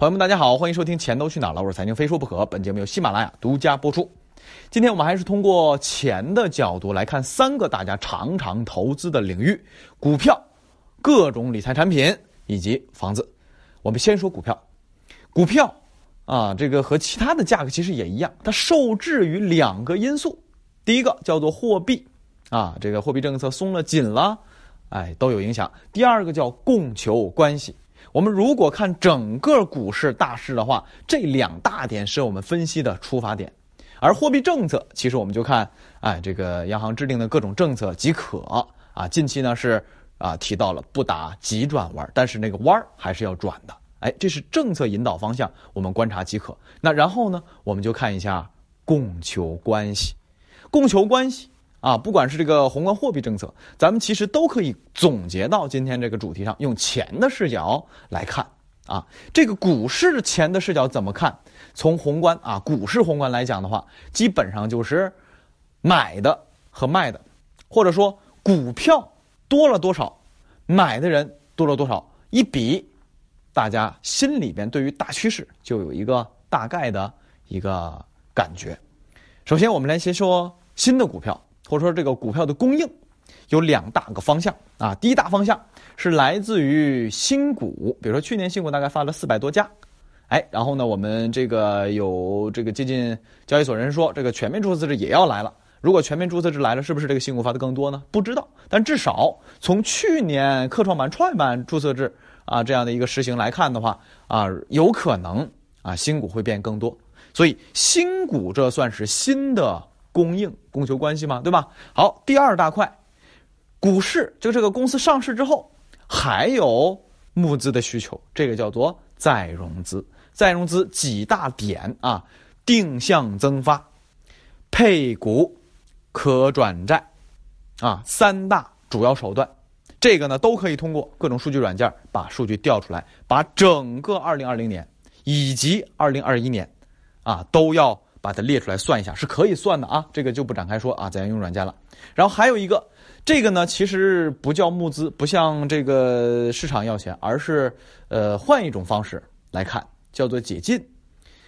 朋友们，大家好，欢迎收听《钱都去哪儿了》，我是财经非说不可。本节目由喜马拉雅独家播出。今天我们还是通过钱的角度来看三个大家常常投资的领域：股票、各种理财产品以及房子。我们先说股票，股票啊，这个和其他的价格其实也一样，它受制于两个因素。第一个叫做货币啊，这个货币政策松了紧了，哎，都有影响。第二个叫供求关系。我们如果看整个股市大势的话，这两大点是我们分析的出发点。而货币政策，其实我们就看，哎，这个央行制定的各种政策即可啊。近期呢是啊提到了不打急转弯，但是那个弯儿还是要转的。哎，这是政策引导方向，我们观察即可。那然后呢，我们就看一下供求关系，供求关系。啊，不管是这个宏观货币政策，咱们其实都可以总结到今天这个主题上，用钱的视角来看啊。这个股市钱的视角怎么看？从宏观啊，股市宏观来讲的话，基本上就是买的和卖的，或者说股票多了多少，买的人多了多少，一比，大家心里边对于大趋势就有一个大概的一个感觉。首先，我们来先说新的股票。或者说这个股票的供应有两大个方向啊，第一大方向是来自于新股，比如说去年新股大概发了四百多家，哎，然后呢，我们这个有这个接近交易所人说，这个全面注册制也要来了。如果全面注册制来了，是不是这个新股发的更多呢？不知道，但至少从去年科创板、创业板注册制啊这样的一个实行来看的话啊，有可能啊新股会变更多，所以新股这算是新的。供应供求关系嘛，对吧？好，第二大块，股市就这个公司上市之后，还有募资的需求，这个叫做再融资。再融资几大点啊，定向增发、配股、可转债，啊，三大主要手段。这个呢，都可以通过各种数据软件把数据调出来，把整个二零二零年以及二零二一年，啊，都要。把它列出来算一下是可以算的啊，这个就不展开说啊，怎样用软件了。然后还有一个，这个呢其实不叫募资，不像这个市场要钱，而是呃换一种方式来看，叫做解禁。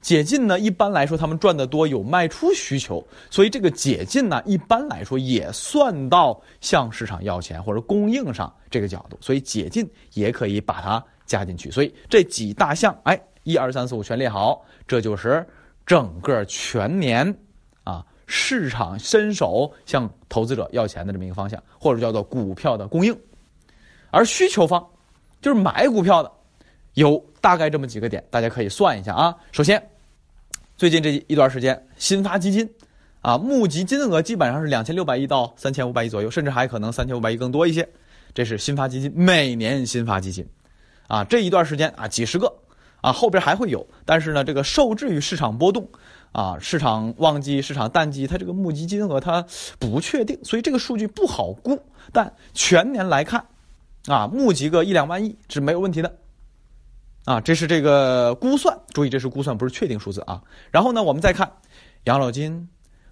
解禁呢一般来说他们赚的多，有卖出需求，所以这个解禁呢一般来说也算到向市场要钱或者供应上这个角度，所以解禁也可以把它加进去。所以这几大项，哎，一二三四五全列好，这就是。整个全年，啊，市场伸手向投资者要钱的这么一个方向，或者叫做股票的供应，而需求方，就是买股票的，有大概这么几个点，大家可以算一下啊。首先，最近这一段时间，新发基金，啊，募集金额基本上是两千六百亿到三千五百亿左右，甚至还可能三千五百亿更多一些。这是新发基金每年新发基金，啊，这一段时间啊，几十个。啊，后边还会有，但是呢，这个受制于市场波动，啊，市场旺季、市场淡季，它这个募集金额它不确定，所以这个数据不好估。但全年来看，啊，募集个一两万亿是没有问题的，啊，这是这个估算，注意这是估算，不是确定数字啊。然后呢，我们再看养老金、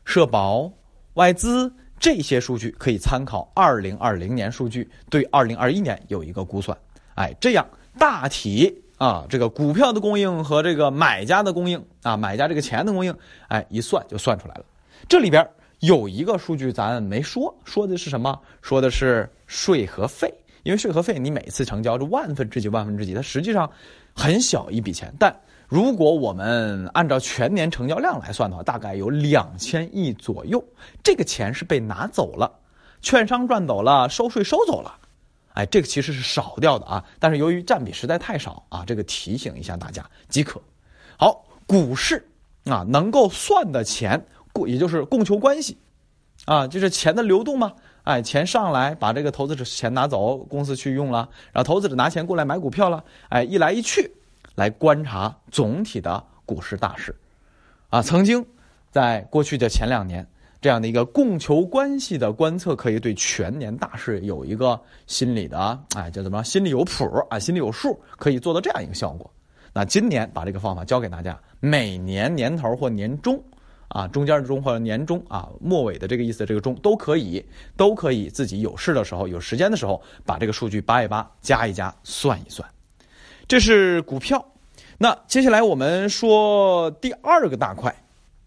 社保、外资这些数据，可以参考二零二零年数据，对二零二一年有一个估算。哎，这样大体。啊，这个股票的供应和这个买家的供应啊，买家这个钱的供应，哎，一算就算出来了。这里边有一个数据咱没说，说的是什么？说的是税和费。因为税和费你每次成交是万分之几万分之几，它实际上很小一笔钱。但如果我们按照全年成交量来算的话，大概有两千亿左右。这个钱是被拿走了，券商赚走了，收税收走了。哎，这个其实是少掉的啊，但是由于占比实在太少啊，这个提醒一下大家即可。好，股市啊，能够算的钱，供也就是供求关系，啊，就是钱的流动嘛。哎，钱上来把这个投资者钱拿走，公司去用了，然后投资者拿钱过来买股票了。哎，一来一去，来观察总体的股市大势，啊，曾经在过去的前两年。这样的一个供求关系的观测，可以对全年大势有一个心理的哎，叫怎么心里有谱啊，心里有数，可以做到这样一个效果。那今年把这个方法教给大家，每年年头或年中啊，中间的中或者年中啊，末尾的这个意思，这个中都可以，都可以自己有事的时候、有时间的时候，把这个数据扒一扒、加一加、算一算。这是股票，那接下来我们说第二个大块，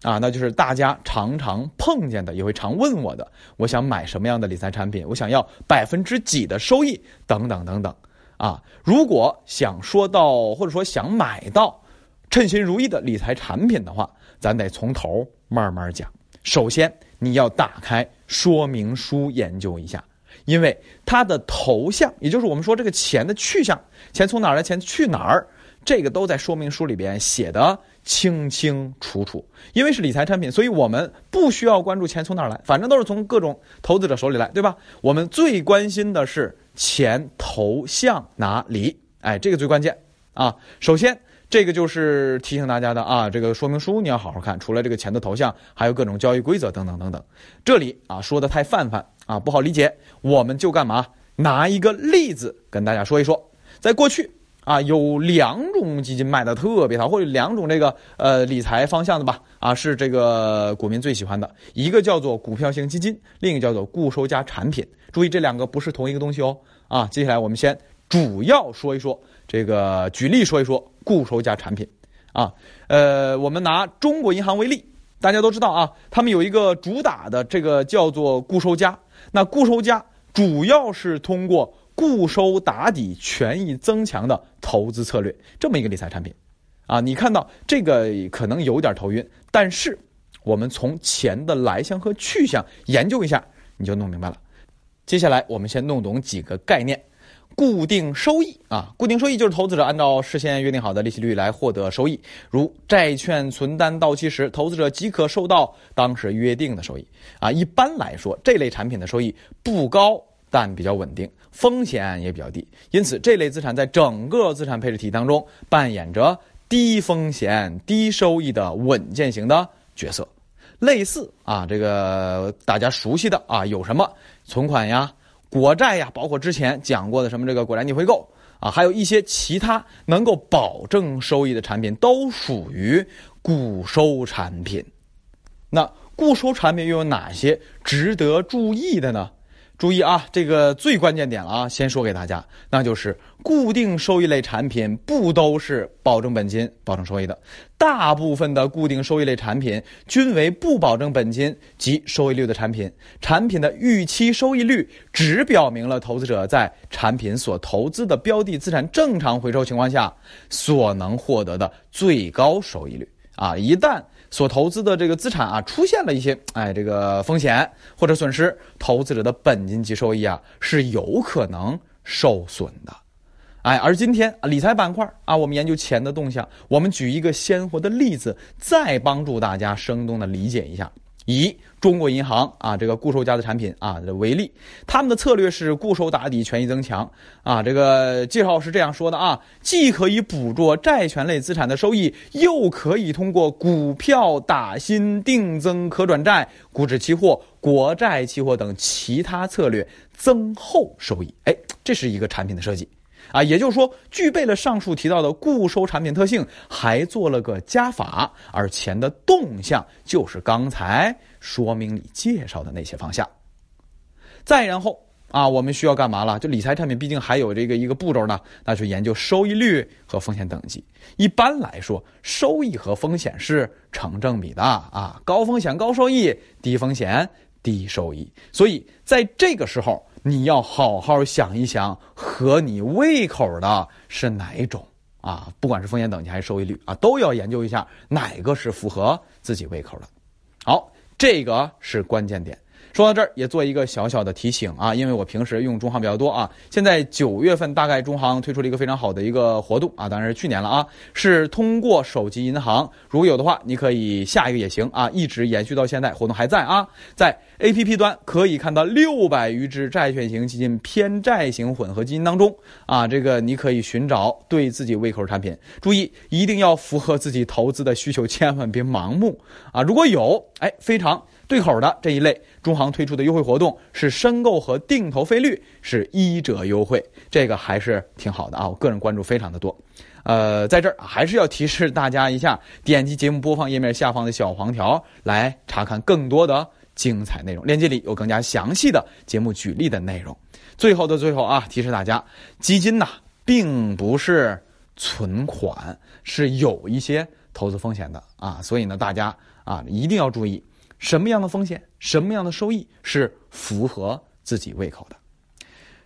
啊，那就是大家常常碰见的，也会常问我的，我想买什么样的理财产品，我想要百分之几的收益，等等等等。啊，如果想说到或者说想买到称心如意的理财产品的话，咱得从头慢慢讲。首先，你要打开说明书研究一下，因为它的头像，也就是我们说这个钱的去向，钱从哪儿来，钱去哪儿，这个都在说明书里边写的清清楚楚。因为是理财产品，所以我们不需要关注钱从哪儿来，反正都是从各种投资者手里来，对吧？我们最关心的是。钱投向哪里？哎，这个最关键啊！首先，这个就是提醒大家的啊，这个说明书你要好好看。除了这个钱的投向，还有各种交易规则等等等等。这里啊说的太泛泛啊，不好理解。我们就干嘛？拿一个例子跟大家说一说。在过去啊，有两种基金卖的特别好，或者两种这个呃理财方向的吧啊，是这个股民最喜欢的。一个叫做股票型基金，另一个叫做固收加产品。注意，这两个不是同一个东西哦。啊，接下来我们先主要说一说这个，举例说一说固收加产品。啊，呃，我们拿中国银行为例，大家都知道啊，他们有一个主打的这个叫做固收加。那固收加主要是通过固收打底、权益增强的投资策略，这么一个理财产品。啊，你看到这个可能有点头晕，但是我们从钱的来向和去向研究一下，你就弄明白了。接下来，我们先弄懂几个概念。固定收益啊，固定收益就是投资者按照事先约定好的利息率来获得收益，如债券存单到期时，投资者即可收到当时约定的收益。啊，一般来说，这类产品的收益不高，但比较稳定，风险也比较低。因此，这类资产在整个资产配置体当中扮演着低风险、低收益的稳健型的角色。类似啊，这个大家熟悉的啊，有什么存款呀、国债呀，包括之前讲过的什么这个国债逆回购啊，还有一些其他能够保证收益的产品，都属于固收产品。那固收产品又有哪些值得注意的呢？注意啊，这个最关键点了啊！先说给大家，那就是固定收益类产品不都是保证本金、保证收益的。大部分的固定收益类产品均为不保证本金及收益率的产品。产品的预期收益率只表明了投资者在产品所投资的标的资产正常回收情况下所能获得的最高收益率啊！一旦所投资的这个资产啊，出现了一些哎这个风险或者损失，投资者的本金及收益啊是有可能受损的，哎，而今天理财板块啊，我们研究钱的动向，我们举一个鲜活的例子，再帮助大家生动的理解一下。以中国银行啊这个固收加的产品啊为例，他们的策略是固收打底，权益增强啊。这个介绍是这样说的啊，既可以捕捉债权类资产的收益，又可以通过股票打新、定增可转债、股指期货、国债期货等其他策略增厚收益。哎，这是一个产品的设计。啊，也就是说，具备了上述提到的固收产品特性，还做了个加法，而钱的动向就是刚才说明里介绍的那些方向。再然后啊，我们需要干嘛了？就理财产品毕竟还有这个一个步骤呢，那就研究收益率和风险等级。一般来说，收益和风险是成正比的啊，高风险高收益，低风险低收益。所以在这个时候。你要好好想一想，合你胃口的是哪一种啊？不管是风险等级还是收益率啊，都要研究一下哪个是符合自己胃口的。好，这个是关键点。说到这儿，也做一个小小的提醒啊，因为我平时用中行比较多啊。现在九月份大概中行推出了一个非常好的一个活动啊，当然是去年了啊，是通过手机银行，如果有的话，你可以下一个也行啊，一直延续到现在，活动还在啊。在 APP 端可以看到六百余只债券型基金、偏债型混合基金当中啊，这个你可以寻找对自己胃口的产品，注意一定要符合自己投资的需求，千万别盲目啊。如果有，哎，非常。对口的这一类，中行推出的优惠活动是申购和定投费率是一折优惠，这个还是挺好的啊！我个人关注非常的多，呃，在这儿还是要提示大家一下，点击节目播放页面下方的小黄条来查看更多的精彩内容，链接里有更加详细的节目举例的内容。最后的最后啊，提示大家，基金呐，并不是存款是有一些投资风险的啊，所以呢，大家啊一定要注意什么样的风险，什么样的收益是符合自己胃口的。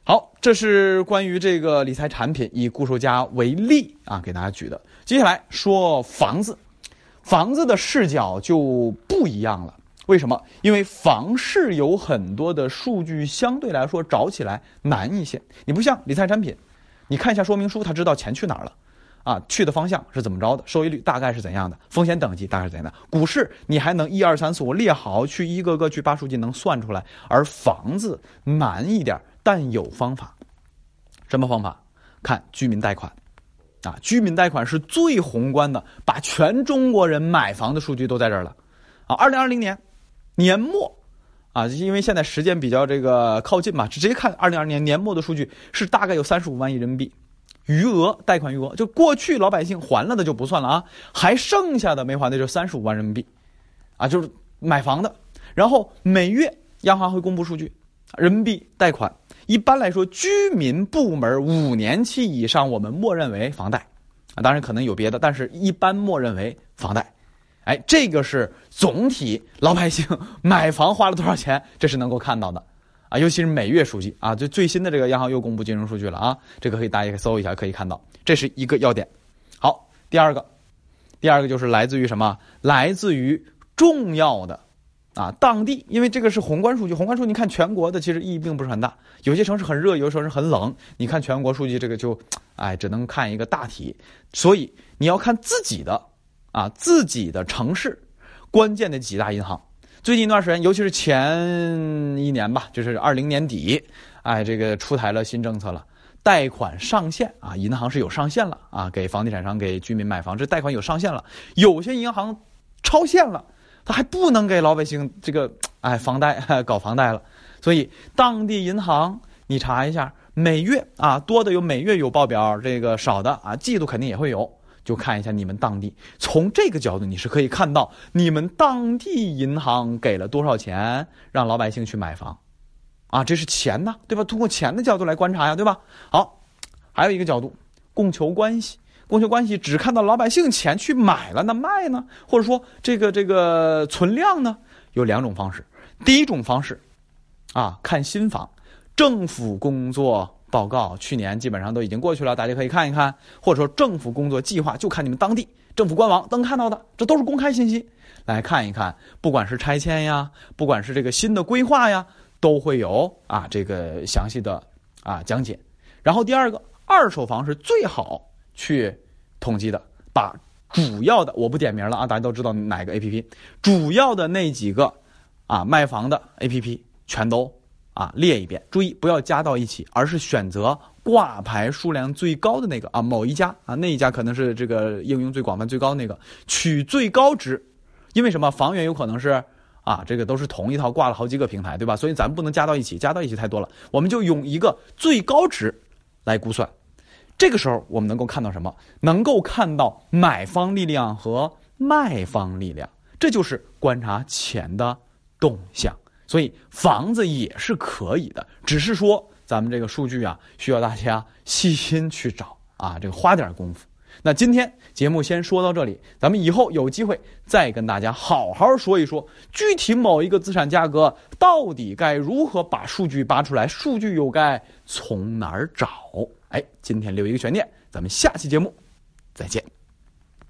好，这是关于这个理财产品以固收加为例啊，给大家举的。接下来说房子，房子的视角就不一样了。为什么？因为房市有很多的数据相对来说找起来难一些。你不像理财产品，你看一下说明书，他知道钱去哪儿了，啊，去的方向是怎么着的，收益率大概是怎样的，风险等级大概是怎样的。股市你还能一二三四五列好，去一个个去扒数据能算出来，而房子难一点。但有方法，什么方法？看居民贷款，啊，居民贷款是最宏观的，把全中国人买房的数据都在这儿了，啊，二零二零年年末，啊，因为现在时间比较这个靠近嘛，直接看二零二零年年末的数据是大概有三十五万亿人民币余额，贷款余额就过去老百姓还了的就不算了啊，还剩下的没还的就三十五万人民币，啊，就是买房的，然后每月央行会公布数据，人民币贷款。一般来说，居民部门五年期以上，我们默认为房贷，啊，当然可能有别的，但是一般默认为房贷。哎，这个是总体老百姓买房花了多少钱，这是能够看到的，啊，尤其是每月数据啊，就最新的这个央行又公布金融数据了啊，这个可以大家搜一下，可以看到，这是一个要点。好，第二个，第二个就是来自于什么？来自于重要的。啊，当地，因为这个是宏观数据，宏观数据你看全国的其实意义并不是很大，有些城市很热，有些城市很冷。你看全国数据，这个就，哎，只能看一个大体。所以你要看自己的，啊，自己的城市，关键的几大银行。最近一段时间，尤其是前一年吧，就是二零年底，哎，这个出台了新政策了，贷款上限啊，银行是有上限了啊，给房地产商给居民买房，这贷款有上限了，有些银行超限了。他还不能给老百姓这个哎房贷搞房贷了，所以当地银行你查一下，每月啊多的有每月有报表，这个少的啊季度肯定也会有，就看一下你们当地。从这个角度你是可以看到你们当地银行给了多少钱让老百姓去买房，啊这是钱呢对吧？通过钱的角度来观察呀对吧？好，还有一个角度，供求关系。供求关系只看到老百姓钱去买了，那卖呢？或者说这个这个存量呢？有两种方式。第一种方式，啊，看新房，政府工作报告去年基本上都已经过去了，大家可以看一看。或者说政府工作计划，就看你们当地政府官网能看到的，这都是公开信息，来看一看。不管是拆迁呀，不管是这个新的规划呀，都会有啊这个详细的啊讲解。然后第二个，二手房是最好。去统计的，把主要的我不点名了啊，大家都知道哪个 A P P，主要的那几个啊卖房的 A P P 全都啊列一遍，注意不要加到一起，而是选择挂牌数量最高的那个啊某一家啊那一家可能是这个应用最广泛最高那个取最高值，因为什么房源有可能是啊这个都是同一套挂了好几个平台对吧？所以咱们不能加到一起，加到一起太多了，我们就用一个最高值来估算。这个时候，我们能够看到什么？能够看到买方力量和卖方力量，这就是观察钱的动向。所以房子也是可以的，只是说咱们这个数据啊，需要大家细心去找啊，这个花点功夫。那今天节目先说到这里，咱们以后有机会再跟大家好好说一说具体某一个资产价格到底该如何把数据扒出来，数据又该从哪儿找。哎，今天留一个悬念，咱们下期节目再见。